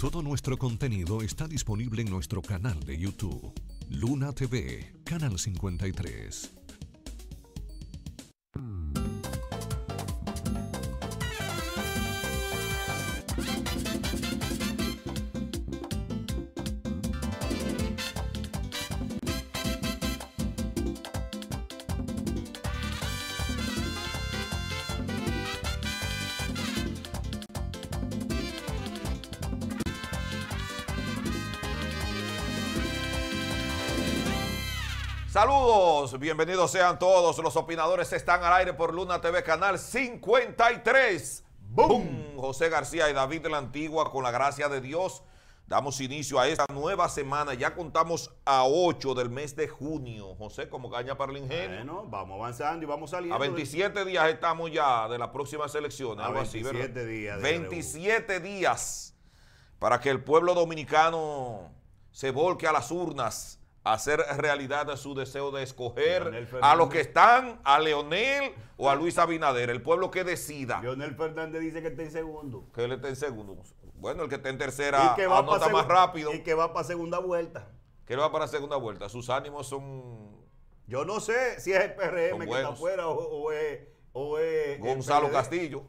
Todo nuestro contenido está disponible en nuestro canal de YouTube, Luna TV, Canal 53. Saludos, bienvenidos sean todos. Los opinadores están al aire por Luna TV, canal 53. ¡Boom! José García y David de la Antigua, con la gracia de Dios, damos inicio a esta nueva semana. Ya contamos a 8 del mes de junio. José, como caña para el ingenio. Bueno, vamos avanzando y vamos saliendo. A 27 días estamos ya de las próximas elecciones. A algo así, 27 ¿verdad? días de 27 días para que el pueblo dominicano se volque a las urnas hacer realidad su deseo de escoger a los que están, a Leonel o a Luis Abinader, el pueblo que decida Leonel Fernández dice que está en segundo. que él esté en segundo. Bueno, el que esté en tercera que va anota más rápido, Y que va para segunda vuelta. que él va para segunda vuelta. Sus ánimos son Yo no sé si es el PRM que está afuera o, o es, o es Gonzalo. Castillo,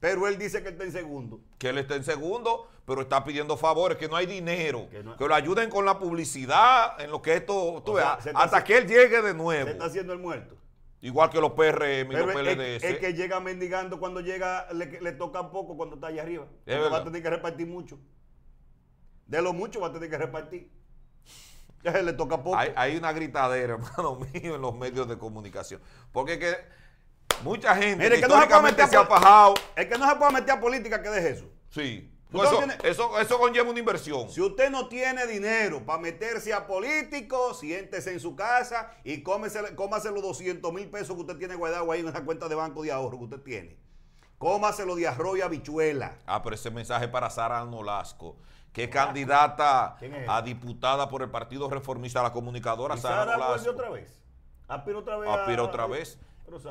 Pero él dice que está en segundo. que él está en segundo, pero está pidiendo favores, que no hay dinero, que, lo ayuden con la publicidad, en lo que esto, tú sea, se está hasta que él llegue de Se nuevo. está haciendo el muerto. Igual que los PRM y los PLDS. el que llega mendigando cuando llega le, le toca poco cuando está allá arriba. Porque va a tener que repartir mucho. De lo mucho va a tener que repartir. Ya le toca poco. hay, hay una gritadera, hermano mío, en los medios de comunicación. Porque es que mucha gente Mire, que no se puede meter se ha fajado. El que no se puede meter a política, que deje eso. Sí. Eso, tiene- eso, eso conlleva una inversión. Si usted no tiene dinero para meterse a político, siéntese en su casa y cómese, cómase los 200 mil pesos que usted tiene guardado ahí en esa cuenta de banco de ahorro que usted tiene. Cómaselo de arroz y habichuela. Ah, pero ese mensaje para Sara Nolasco, que es candidata a diputada por el Partido Reformista, la comunicadora ¿Y Sara Nolasco. otra vez? Aspira otra vez. a- Aspira otra vez.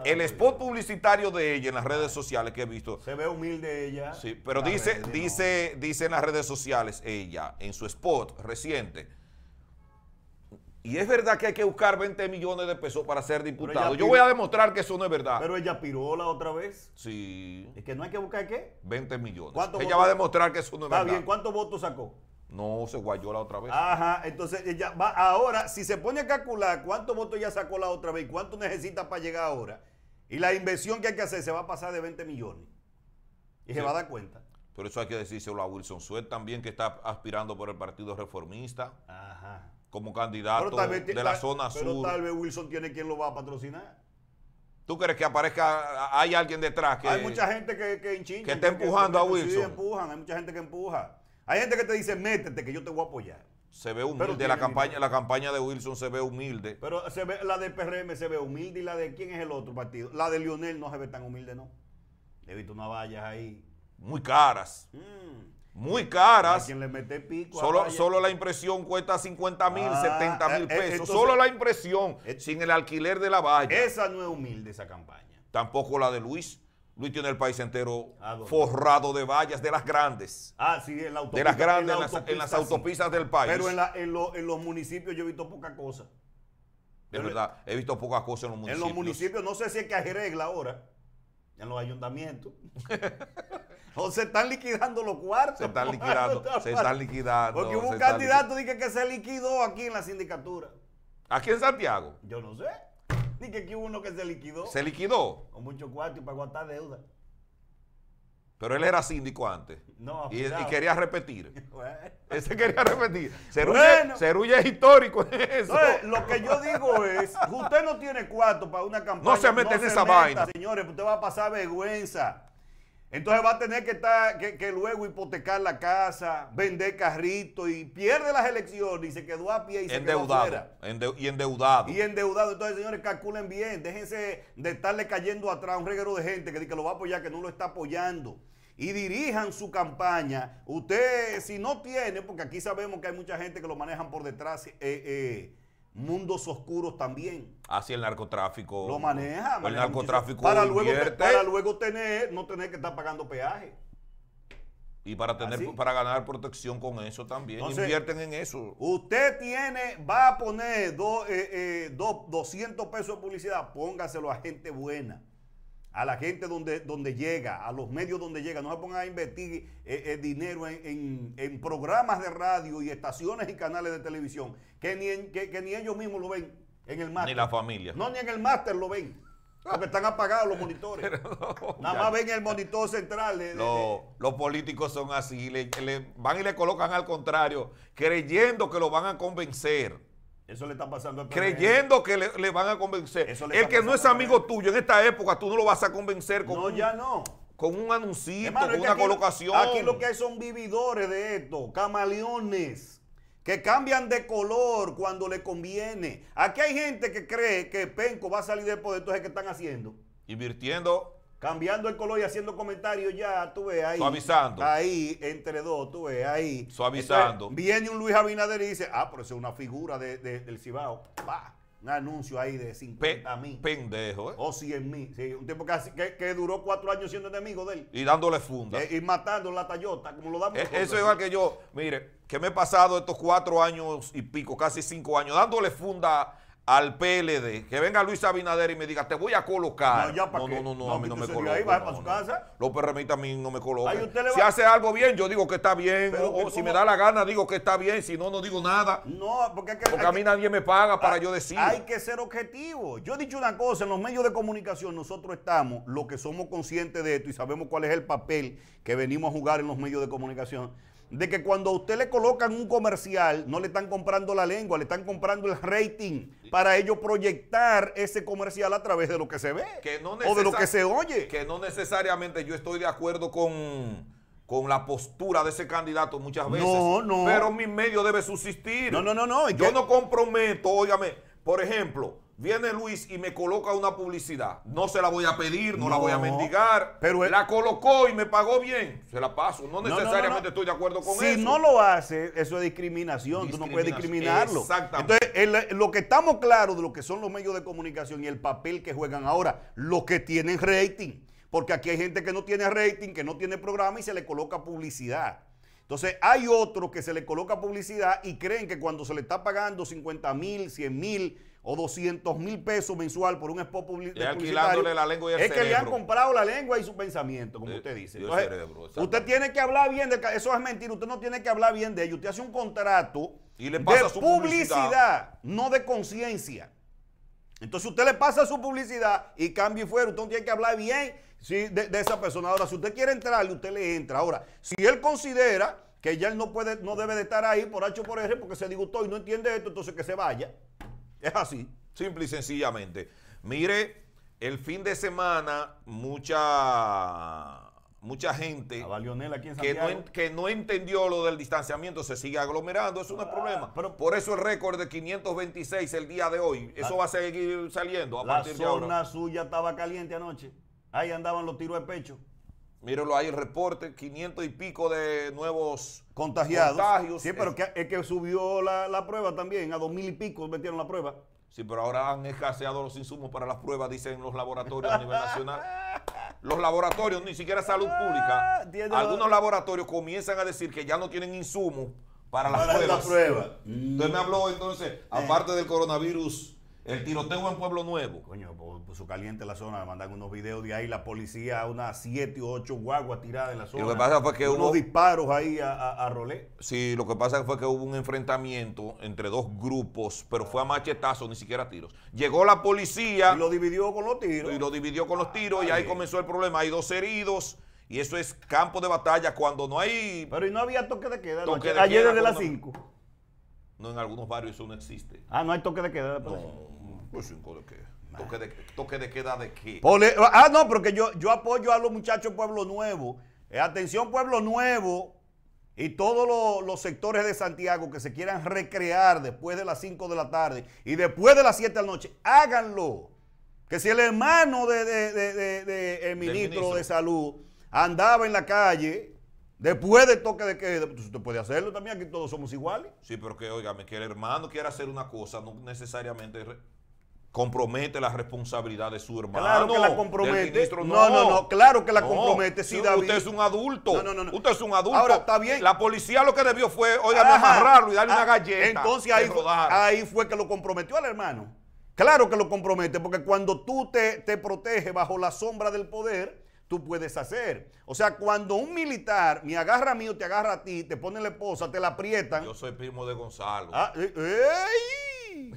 El spot publicitario de ella en las redes sociales que he visto. Se ve humilde ella. Sí, pero dice, red, ¿no? dice, dice en las redes sociales ella, en su spot reciente, y es verdad que hay que buscar 20 millones de pesos para ser diputado. Yo voy a demostrar que eso no es verdad. Pero ella aspiró la otra vez. sí, Es que no hay que buscar qué. 20 millones. ¿Cuántos Ella votos? va a demostrar que eso no es Está verdad. bien, ¿cuántos votos sacó? No, se guayó la otra vez. Ajá, entonces ella va ahora, si se pone a calcular cuántos votos ella sacó la otra vez y cuánto necesita para llegar ahora, y la inversión que hay que hacer se va a pasar de 20 millones. Y se Sí. va a dar cuenta. Pero eso hay que decírselo a Wilson Suet también, que está aspirando por el Partido Reformista Ajá. como candidato de la zona pero sur. tal vez Wilson tiene quien lo va a patrocinar. ¿Tú crees que aparezca, hay alguien detrás que... hay mucha gente que, que enchincha, que está empujando a Sí, Wilson. empujan, hay mucha gente que empuja. Hay gente que te dice, métete, que yo te voy a apoyar. se ve humilde, la campaña, dinero. la campaña de Wilson se ve humilde. Pero se ve, la del PRM se ve humilde y la de quién es el otro partido. La de Lionel no se ve tan humilde, ¿no? He visto unas vallas ahí. Muy caras, Mm. muy A caras. quien le mete pico. Solo, solo la impresión cuesta 50 mil, Ah, 70 mil eh, eh, pesos. entonces- solo la impresión, Eh, sin el alquiler de la valla. Esa no es humilde, esa campaña. Tampoco la de Luis. Luis tiene el país entero forrado de vallas, de las grandes. Ah, sí, en la autopista. De las grandes, la en las, en las autopista, sí. autopistas del país. Pero en, la- en lo- en los municipios yo he visto poca cosa. Es verdad, he visto pocas cosas en los En municipios. los municipios, no sé si es que arregla ahora, en los ayuntamientos. o se están liquidando los cuartos. Se están liquidando, se están liquidando. Porque hubo un candidato que se liquidó aquí en la sindicatura. Aquí en Santiago. Yo no sé. Dije que hubo uno que se liquidó. Se liquidó. Con mucho cuarto y para aguantar deuda. Pero él era síndico antes. No, Y, y quería repetir. Bueno. Ese quería repetir. Bueno. Cerulle es histórico en eso. Entonces, lo que yo digo es, usted no tiene cuarto para una campaña. No se mete en esa vaina. Señores, usted va a pasar vergüenza. Entonces va a tener que estar, que, que luego hipotecar la casa, vender carrito y pierde las elecciones y se quedó a pie y se quedó endeudado. afuera. ende- y endeudado. Y endeudado. Entonces, señores, calculen bien. Déjense de estarle cayendo atrás a un reguero de gente que, dice que lo va a apoyar, que no lo está apoyando. Y dirijan su campaña. Usted, si no tiene, porque aquí sabemos que hay mucha gente que lo manejan por detrás, eh, eh, mundos oscuros también. Así el narcotráfico. Lo maneja. El narcotráfico para luego, te- para luego tener, no tener que estar pagando peaje. Y para tener, Así. para ganar protección con eso también. Entonces, Invierten en eso. Usted tiene, va a poner do- eh, eh, do- 200 pesos de publicidad, póngaselo a gente buena, a la gente donde, donde llega, a los medios donde llega. No se pongan a invertir eh, eh, dinero en, en- en programas de radio y estaciones y canales de televisión que ni, en- que, que ni ellos mismos lo ven en el máster. Ni la familia. No, ni en el máster lo ven. Porque están apagados los monitores. Nada Ya. más ven el monitor central. de- de- Lo- los políticos son así, le, le van y le colocan al contrario, creyendo que lo van a convencer, eso le está pasando al PRM. creyendo que le, le van a convencer. Eso le El que no es amigo tuyo en esta época, tú no lo vas a convencer con, No, un, ya no. con un Hermano, con una aquí- colocación. Aquí lo que hay son vividores de esto, camaleones, que cambian de color cuando le conviene. Aquí hay gente que cree que Penco va a salir del poder, entonces ¿qué están haciendo? Invirtiendo, Cambiando el color y haciendo comentarios ya, tú ves ahí. Suavizando. Ahí, entre dos, tú ves ahí. Suavizando. Entonces, viene un Luis Abinader y dice, ah, pero es una figura de- de- del Cibao. Pa, un anuncio ahí de pe- 50 mil. pendejo, ¿eh? O 100 mil. Sí, un tipo que, así- que- que duró cuatro años siendo enemigo de él. y dándole funda. Eh, y matando la Tayota, como lo damos. E- nosotros. Eso es igual que yo, mire, que me he pasado estos cuatro años y pico, casi cinco años, dándole funda al PLD, que venga Luis Abinader y me diga, te voy a colocar. No, ya, ¿pa' no, no, no, no, No, a mí no me coloca. ahí, vaya no, pa' su casa. Los PRMistas a mí no me colocan. Si hace algo bien, yo digo que está bien. O, si me da la gana, digo que está bien. Si no, no digo nada. No, porque, Porque a mí nadie me paga para yo decir. Hay que ser objetivo. Yo he dicho una cosa, en los medios de comunicación nosotros estamos, los que somos conscientes de esto y sabemos cuál es el papel que venimos a jugar en los medios de comunicación, de que cuando a usted le colocan un comercial, no le están comprando la lengua, le están comprando el rating para ellos proyectar ese comercial a través de lo que se ve Que no o de lo que se oye. que no necesariamente yo estoy de acuerdo con, con la postura de ese candidato muchas veces. No, no. Pero mi medio debe subsistir. No, no, no, no. Yo que- no comprometo, óigame, por ejemplo, viene Luis y me coloca una publicidad. No se la voy a pedir, no, la voy a mendigar. pero él- la colocó y me pagó bien. Se la paso. No No, no, no, necesariamente estoy de acuerdo con si eso. no lo hace, eso es discriminación. Tú no puedes discriminarlo. exactamente. Entonces, el- lo que estamos claros de lo que son los medios de comunicación y el papel que juegan ahora, los que tienen rating. Porque aquí hay gente que no tiene rating, que no tiene programa y se le coloca publicidad. Entonces, hay otros que se le coloca publicidad y creen que cuando se le está pagando 50 mil, 100 mil o 200 mil pesos mensual por un spot publi- Y de alquilándole la lengua y el es que le han comprado la lengua y su pensamiento, como usted dice. Entonces, cerebro, usted tiene que hablar bien de eso es mentira, usted no tiene que hablar bien de ellos, usted hace un contrato Y le pasa de su publicidad, publicidad. no de conciencia. Entonces usted le pasa su publicidad y cambia y fuera, usted no tiene que hablar bien sí, de, de esa persona. Ahora, si usted quiere entrarle, usted le entra. Ahora, si él considera que ya él no puede, no debe de estar ahí por H o por R porque se disgustó y no entiende esto, entonces que se vaya. Es así. Simple y sencillamente. Mire, el fin de semana, mucha, mucha gente aquí en que no, que no entendió lo del distanciamiento se sigue aglomerando, eso no es problema. Ah, pero- Por eso el récord de 526 el día de hoy, eso va a seguir saliendo a La partir de ahora. zona suya estaba caliente anoche. Ahí andaban los tiros de pecho. Mírenlo ahí el reporte, 500 y pico de nuevos Contagiados. contagios. Sí, pero Es- que, es que subió la, la prueba también. A dos mil y pico metieron la prueba. Sí, pero ahora han escaseado los insumos para las pruebas, dicen los laboratorios a nivel nacional. Los laboratorios, ni siquiera salud pública. Ah, Algunos laboratorios comienzan a decir que ya no tienen insumos para las Para la pruebas. prueba. Usted me habló entonces, aparte del coronavirus, el tiroteo en Pueblo Nuevo. Coño, pues, puso caliente la zona, me mandan unos videos de ahí, la policía, unas siete o ocho guaguas tiradas en la zona. lo que pasa fue que unos hubo- disparos ahí a, a, a rolé. Sí, lo que pasa fue que hubo un enfrentamiento entre dos grupos, pero fue a machetazos, ni siquiera a tiros. Llegó la policía. Y lo dividió con los tiros. y lo dividió con los tiros y ahí bien. comenzó el problema. Hay dos heridos y eso es campo de batalla cuando no hay... Pero y no había toque de queda. Toque de Ayer queda desde las cuando- 5. No, en algunos barrios eso no existe. Ah, no hay toque de queda. las No. Pues cinco de qué. Toque de, toque de queda de qué. Pole- ah, no, porque yo, yo apoyo a los muchachos Pueblo Nuevo. Eh, atención, Pueblo Nuevo y todos los, los sectores de Santiago que se quieran recrear después de las 5 de la tarde y después de las 7 de la noche, háganlo. Que si el hermano de, el ministro, ministro. de Salud andaba en la calle después del toque de queda, pues usted puede hacerlo también, aquí todos somos iguales. Sí, pero que, óigame, que el hermano quiera hacer una cosa, no necesariamente... compromete la responsabilidad de su hermano. Claro que la compromete. ministro, No, no, no, claro que la No. compromete, sí, David. Usted es un adulto. No, no, no. Usted es un adulto. Ahora, está bien. La policía lo que debió fue, oiga, amarrarlo y darle Ah, una galleta. Entonces ahí, ahí fue que lo comprometió al hermano. Claro que lo compromete, porque cuando tú te, te proteges bajo la sombra del poder, tú puedes hacer. O sea, cuando un militar me agarra a mí o te agarra a ti, te pone la esposa, te la aprietan. Yo soy primo de Gonzalo. Ah, eh, ¡ey!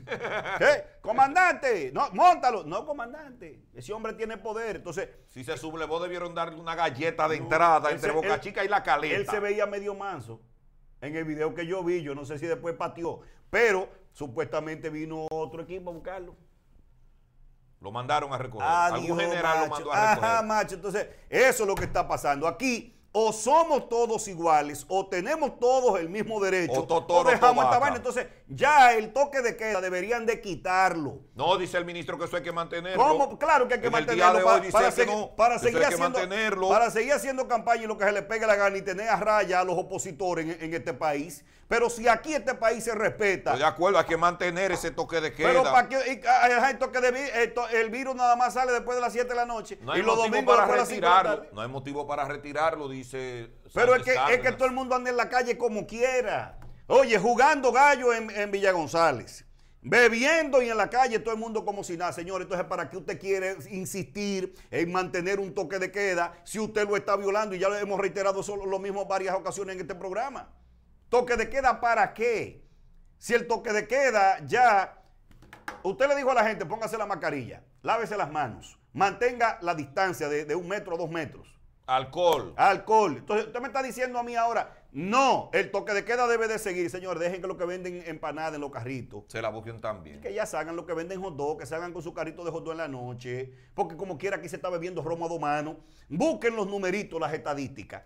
¿Qué? Comandante, no, móntalo. No, comandante. Ese hombre tiene poder. Entonces, Si se sublevó, debieron darle una galleta de entrada entre se- Boca él- Chica y la caleta. Él se veía medio manso en el video que yo vi. Yo no sé si después pateó, pero supuestamente vino otro equipo a buscarlo. Lo mandaron a recoger. Adiós, Algún general lo mandó a recoger. Ajá, macho. Entonces, eso es lo que está pasando. Aquí, o somos todos iguales, o tenemos todos el mismo derecho, O totoro, dejamos esta vaina. Entonces, ya el toque de queda deberían de quitarlo. No, dice el ministro que eso hay que mantenerlo. ¿Cómo? Claro que hay que En mantenerlo dice para, que segui- no, para seguir haciendo, mantenerlo. para seguir haciendo campaña y lo que se le pegue la gana y tener a raya a los opositores en, en este país. Pero si aquí este país se respeta, Estoy de acuerdo, hay que mantener ese toque de queda. pero para que y, ah, el, toque de el, el virus nada más sale después de las 7 de la noche no hay y los domingos para después de las 5 de la retirarlo. No hay motivo para retirarlo, dice. Pero es que, es que todo el mundo anda en la calle como quiera. Oye, jugando gallo en, en Villa González. Bebiendo y en la calle todo el mundo como si nada, señor. Entonces, ¿para qué usted quiere insistir en mantener un toque de queda si usted lo está violando? Y ya lo hemos reiterado solo, lo mismo varias ocasiones en este programa. ¿Toque de queda para qué? Si el toque de queda ya... Usted le dijo a la gente, póngase la mascarilla, lávese las manos, mantenga la distancia de, de un metro a dos metros Alcohol. alcohol. Entonces, usted me está diciendo a mí ahora, no, el toque de queda debe de seguir, señor. Dejen que lo que venden empanadas en los carritos, Se la busquen también. que ya se hagan lo que venden hot dog, que se hagan con su carrito de hot dog en la noche, porque como quiera aquí se está bebiendo romo a dos manos. Busquen los numeritos, las estadísticas.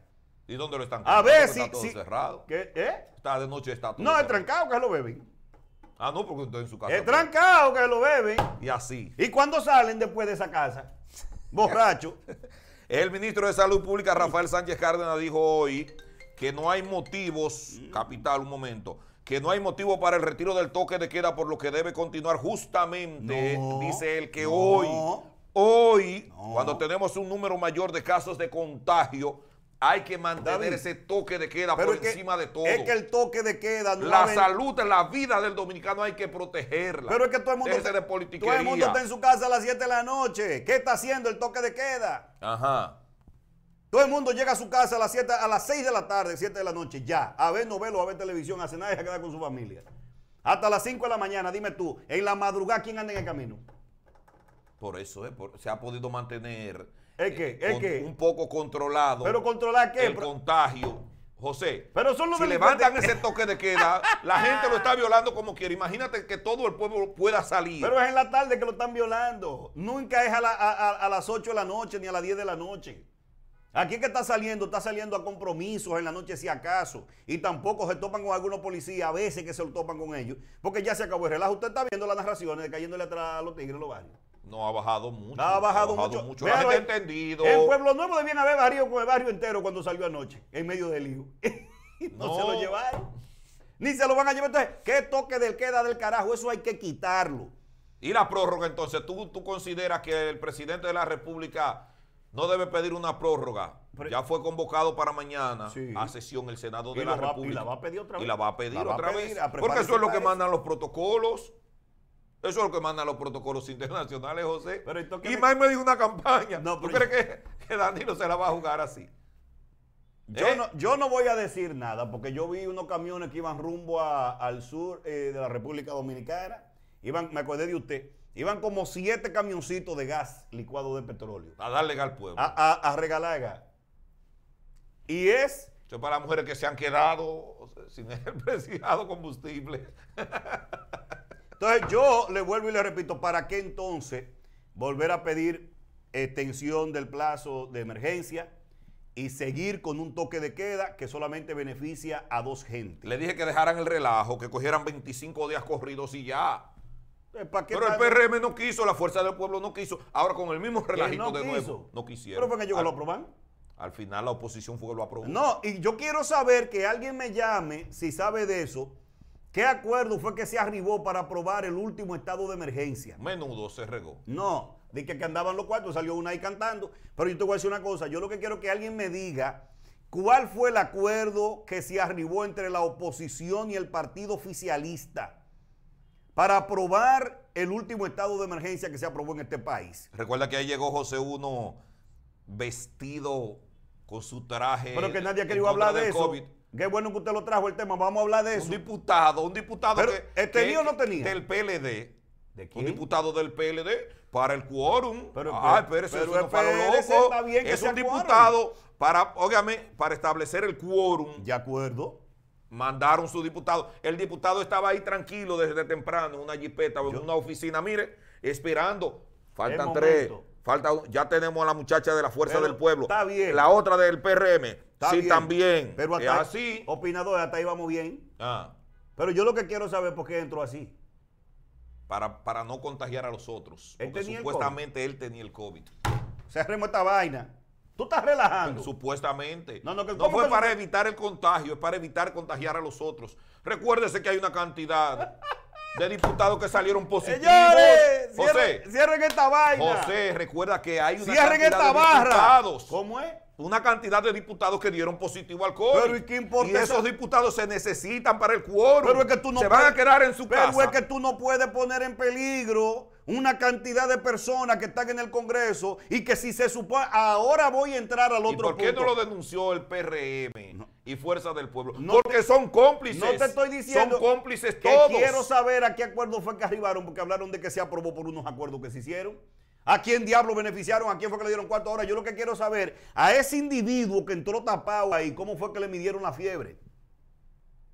¿Y dónde lo están A ver si... Está todo si- cerrado. ¿Qué? ¿Eh? Está de noche, está todo No, es trancado que lo beben. Ah, no, porque usted en su casa. Es trancado que lo beben. Y así. ¿Y cuándo salen después de esa casa? Borracho. El ministro de Salud Pública, Rafael Sánchez Cárdenas, dijo hoy que no hay motivos, capital, un momento, que no hay motivo para el retiro del toque de queda, por lo que debe continuar justamente, No, dice él, que no, hoy, hoy, no. cuando tenemos un número mayor de casos de contagio, hay que mantener David, ese toque de queda por que, encima de todo. es que el toque de queda no la salud, la vida del dominicano hay que protegerla. Pero es que todo el mundo, de todo el mundo está en su casa a las 7 de la noche. ¿Qué está haciendo el toque de queda? Ajá. Todo el mundo llega a su casa a las 7, a las 6 de la tarde, 7 de la noche, ya, a ver novelas, a ver televisión, a cenar y a quedar con su familia. Hasta las 5 de la mañana, dime tú, en la madrugada, ¿quién anda en el camino? Por eso eh, por- se ha podido mantener eh, un poco controlado Pero controlar qué? el Pero- contagio. José, Pero son los si levantan ese toque de queda, la gente lo está violando como quiere. Imagínate que todo el pueblo pueda salir. Pero es en la tarde que lo están violando. Nunca es a, la- a- a- a las 8 de la noche ni a las 10 de la noche. Aquí que está saliendo, está saliendo a compromisos en la noche si acaso. Y tampoco se topan con algunos policías, a veces que se lo topan con ellos. Porque ya se acabó el relajo. Usted está viendo las narraciones de cayéndole atrás a los tigres en los barrios. No ha bajado mucho. Ha bajado, mucho. La Véalo gente ha ahí. entendido. El Pueblo Nuevo debían haber barrio con el barrio entero cuando salió anoche, en medio del lío. Y no, No. se lo llevaron. Ni se lo van a llevar. Entonces, ¿qué toque del queda del carajo? Eso hay que quitarlo. Y la prórroga, entonces, ¿tú, tú consideras que el presidente de la República no debe pedir una prórroga? Pero- ya fue convocado para mañana Sí. a sesión el Senado Y de la va- y República. la va a pedir otra Y vez. la va a pedir La a otra pedir, vez. a Porque eso es lo que mandan los protocolos. Eso es lo que mandan los protocolos internacionales, José. Pero ¿y tú más en medio de una campaña. No, ¿Tú pero- crees que, que Danilo se la va a jugar así? Yo, ¿Eh? no, yo no voy a decir nada porque yo vi unos camiones que iban rumbo a- al sur eh, de la República Dominicana. Iban, me acordé de usted, iban como siete camioncitos de gas licuado de petróleo A darle al pueblo. a, a- a regalar gas. Y es, Eso es para las mujeres que se han quedado sin el preciado combustible. entonces yo le vuelvo y le repito, ¿para qué entonces volver a pedir extensión del plazo de emergencia y seguir con un toque de queda que solamente beneficia a dos gentes? Le dije que dejaran el relajo, que cogieran 25 días corridos y ya. Entonces, ¿para qué Pero el? PRM no quiso, la fuerza del pueblo no quiso. Ahora con el mismo relajito no de quiso. nuevo, no quisieron. Pero fue que ellos al, lo aprobaron. al final la oposición fue que lo aprobó. No, y yo quiero saber que alguien me llame, si sabe de eso, ¿Qué acuerdo fue que se arribó para aprobar el último estado de emergencia? Menudo se regó. No, de que, que andaban los cuartos, salió una ahí cantando. Pero yo te voy a decir una cosa, yo lo que quiero es que alguien me diga cuál fue el acuerdo que se arribó entre la oposición y el partido oficialista para aprobar el último estado de emergencia que se aprobó en este país. Recuerda que ahí llegó José Uno vestido con su traje. Pero que nadie ha querido hablar de eso. COVID. Qué bueno que usted lo trajo el tema, vamos a hablar de eso. Un diputado, un diputado Pero, que, ¿eh, que- tenía o no tenía? del PLD. ¿De quién? Un diputado del PLD para el quórum. Pero, Ay, pero, espérese, pero eso no para los espérese, locos. está bien que Es un quórum. diputado para, óigame, para establecer el quórum. De acuerdo. Mandaron su diputado. El diputado estaba ahí tranquilo desde temprano, en una jipeta o en una oficina, mire, esperando. Faltan tres. Falta, ya tenemos a la muchacha de la Fuerza Pero del Pueblo. está bien. La otra del PRM. Está sí, bien. también. Pero Es hasta, así. opinador, hasta ahí vamos bien. Ah, Pero yo lo que quiero saber es por qué entró así. para, para no contagiar a los otros. Él Porque tenía el supuestamente él tenía el COVID. Cerremos esta vaina. Tú estás relajando. Supuestamente. No, no, que- no ¿cómo fue para evitar el contagio, es para evitar contagiar a los otros. Recuérdese que hay una cantidad de diputados que salieron positivos. Señores, José, cierren, cierren esta vaina. José, recuerda que hay una cierren cantidad esta de barra. diputados. ¿Cómo es? Una cantidad de diputados que dieron positivo al COVID. Pero, ¿y qué importa Y esos diputados se necesitan para el quórum. Pero es que tú no se puedes- van a quedar en su pero casa. es que tú no puedes poner en peligro una cantidad de personas que están en el Congreso y que si se supone, ahora voy a entrar al ¿Y otro por qué punto. no lo denunció el PRM y Fuerza del Pueblo? No Porque son cómplices. No te estoy diciendo Son cómplices que todos. quiero saber a qué acuerdo fue que arribaron, porque hablaron de que se aprobó por unos acuerdos que se hicieron. ¿A quién diablo beneficiaron? ¿A quién fue que le dieron cuatro horas? Yo lo que quiero saber, a ese individuo que entró tapado ahí, ¿cómo fue que le midieron la fiebre?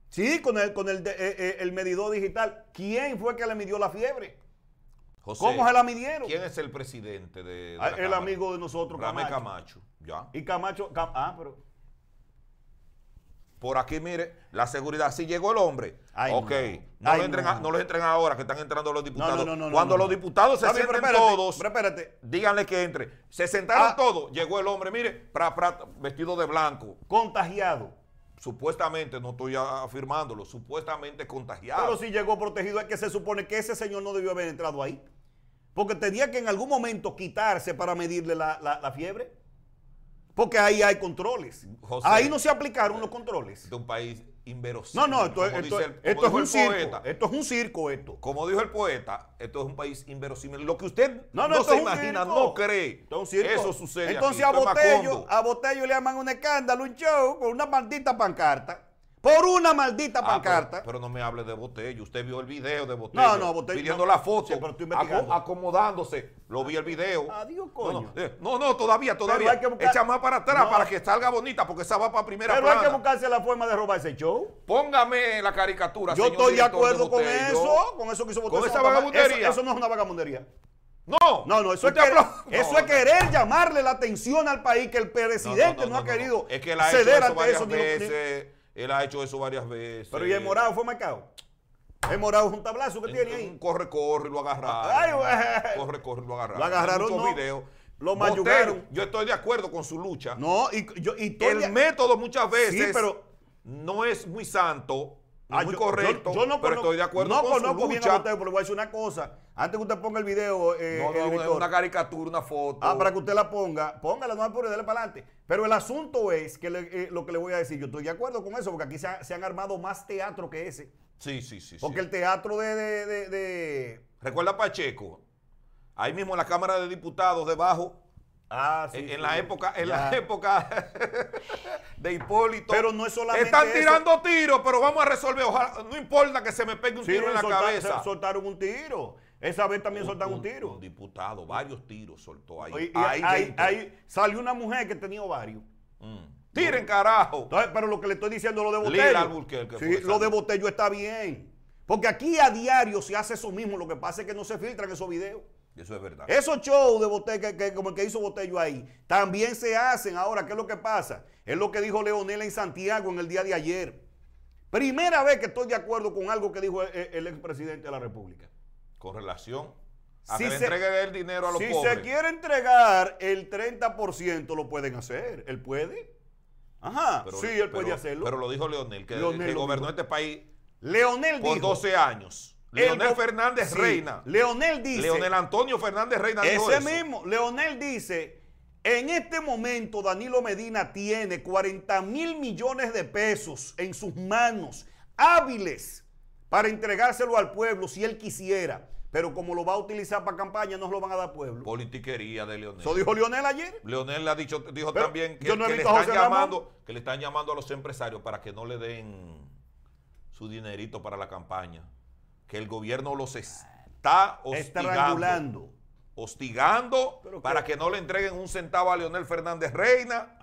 Sí, con el, con el, eh, eh, el medidor digital. ¿Quién fue que le midió la fiebre? José, ¿Cómo se la midieron? ¿Quién es el presidente de, de Ah, la el Cámara? amigo de nosotros, Ramé Camacho. Camacho. Ya. Y Camacho, Cam- ah, pero Por aquí, mire, la seguridad. Si llegó el hombre, Ay, ok. no. Ay, lo entren no. los entren ahora, que están entrando los diputados. no, no, no. no, Cuando los diputados se sienten todos, pero espérate. díganle que entre. Se sentaron Ah. todos, llegó el hombre, mire, pra, pra, vestido de blanco. Contagiado. Supuestamente, no estoy afirmándolo, supuestamente contagiado. Pero si llegó protegido es que se supone que ese señor no debió haber entrado ahí. Porque tenía que en algún momento quitarse para medirle la, la- la fiebre. Porque ahí hay controles. José. ahí no se aplicaron los controles. de un país inverosímil. No, no, esto, esto, dice el- esto es un circo. poeta. Esto es un circo esto. Como dijo el poeta, esto es un país inverosímil. Lo que usted No, no, no, esto se imagina, no cree. Esto es un circo. Eso sucede. Entonces aquí. a Botello, a Botello le llaman un escándalo, un show, por una maldita pancarta. Por una maldita Ah, pancarta. pero, pero no me hable de Botello. Usted vio el video de Botello. No, no, Botello- Pidiendo no. la foto. Sí, pero estoy acomodándose. Lo vi el video. Adiós, No, coño. no, eh, no, no, todavía, todavía. hay que buscar- Echa más para atrás No. para que salga bonita, porque esa va para primera Pero hay que buscarse la forma de robar ese show. Póngame la caricatura, Yo señor estoy de acuerdo con eso, con eso que hizo Con Botello. esa Eso no- vagabundería. Eso, eso no es una vagabundería. No. No, no, eso, es, querer, eso No, es querer llamarle la atención al país que el presidente no, ha querido Es que hecho ceder ante eso. ni- ni- veces. Él ha hecho eso varias veces. Pero y el morado fue marcado. El morado es un tablazo que tiene ahí. corre, corre, lo agarraron. Ay, corre, corre, lo agarraron. Lo agarraron, muchos no. videos. Lo mayugaron. Yo estoy de acuerdo con su lucha. No, y yo y el de- método muchas veces Sí, pero- no es muy santo, no Ah, muy yo- correcto, yo- yo no pero conozco- estoy de acuerdo no con su conozco bien a lucha. Botero, pero le voy a decir una cosa. Antes que usted ponga el video, eh, No, el no, director, una caricatura, una foto. Ah, para que usted la ponga, póngala, no hay por dale para adelante. Pero el asunto es que le- eh, lo que le voy a decir, yo estoy de acuerdo con eso, porque aquí se, ha- se han armado más teatro que ese. Sí, sí, sí. Porque sí. el teatro de, de- de- de- Recuerda Pacheco, ahí mismo en la Cámara de Diputados debajo, Ah, sí, en, la época, en la época de Hipólito. Pero no es solamente Están eso. tirando tiros, pero vamos a resolver. Ojalá, no importa que se me pegue un Sí, tiro en la soltar- cabeza. soltaron un tiro. Esa vez también soltaron un Un tiro. diputado, varios tiros soltó ahí. Y- y ahí ahí, ahí salió una mujer que tenía ovarios. Mm. Tiren, carajo. Entonces, pero lo que le estoy diciendo, lo de Botello. Sí, lo de. Botello está bien. Porque aquí a diario se hace eso mismo. Lo que pasa es que no se filtran esos videos. Eso es verdad. Esos shows de Botello, que, que- como el que hizo Botello ahí, también se hacen. Ahora, ¿qué es lo que pasa? Es lo que dijo Leonel en Santiago en el día de ayer. Primera vez que estoy de acuerdo con algo que dijo el, el expresidente de la República. Con relación a Si que le se- entregue el dinero a los Si pobres. se quiere entregar el 30%, lo pueden hacer. ¿Él puede? Ajá, Pero- sí, él pero- puede hacerlo. Pero lo dijo Leonel, que, Leonel que gobernó dijo. este país Leonel por dijo. 12 años. el Leonel Fernández Sí, Reina. Leonel dice. Leonel Antonio Fernández Reina dijo Ese eso. mismo, Leonel dice, en este momento Danilo Medina tiene 40 mil millones de pesos en sus manos, hábiles para entregárselo al pueblo si él quisiera, pero como lo va a utilizar para campaña, no se lo van a dar pueblo. Politiquería de Leonel. Eso dijo Leonel ayer. Leonel le ha dicho, dijo Pero también que, yo no he que le visto están Ramón. llamando, que le están llamando a los empresarios para que no le den su dinerito para la campaña. Que el gobierno los está hostigando. Estrangulando. Hostigando para que- no le entreguen un centavo a Leonel Fernández Reina.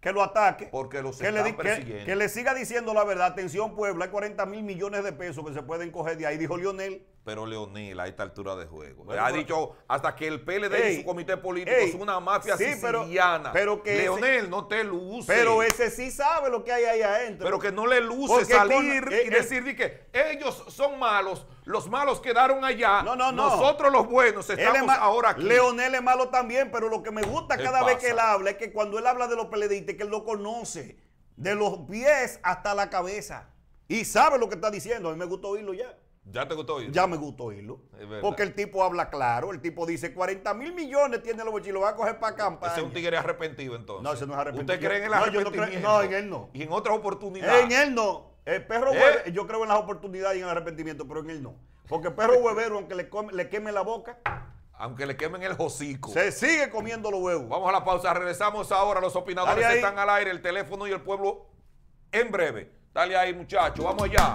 Que lo ataque. Porque los que están persiguiendo. que le siga diciendo la verdad. Atención, pueblo, hay 40 mil millones de pesos que se pueden coger de ahí, dijo Leonel. Pero Leonel a esta altura de juego. Bueno, ha pero- dicho hasta que el PLD Ey, y su comité político ey, es una mafia sí, pero- siciliana. pero que ese- Leonel no te luce. Pero ese sí sabe lo que hay ahí adentro. Pero que no le luce Porque salir con- y eh, eh, decir que ellos son malos, los malos quedaron allá, No, no, no. nosotros los buenos estamos es ahora aquí. Leonel es malo también, pero lo que me gusta ¿Qué cada vez que él habla es que cuando él habla de los PLDistas, que él lo conoce de los pies hasta la cabeza y sabe lo que está diciendo. A mí me gusta oírlo ya. ¿Ya te gustó oír? Ya me gusta oírlo. Porque el tipo habla claro. El tipo dice 40 mil millones tiene los bochitos, lo va a coger para campaña. Ese es un tigre arrepentido entonces. No, ese no es arrepentido. ¿Usted cree en el No, yo no creo- no, en él no. Y en otras oportunidades. En él no. El perro ¿Eh? hueve- yo creo en las oportunidades y en el arrepentimiento, pero en él no. Porque el perro huevero, aunque le, come- le queme la boca, Aunque le quemen el hocico. se sigue comiendo los huevos. Vamos a la pausa, regresamos ahora. Los opinadores están al aire, el teléfono y el pueblo en breve. Dale ahí, muchachos, vamos allá.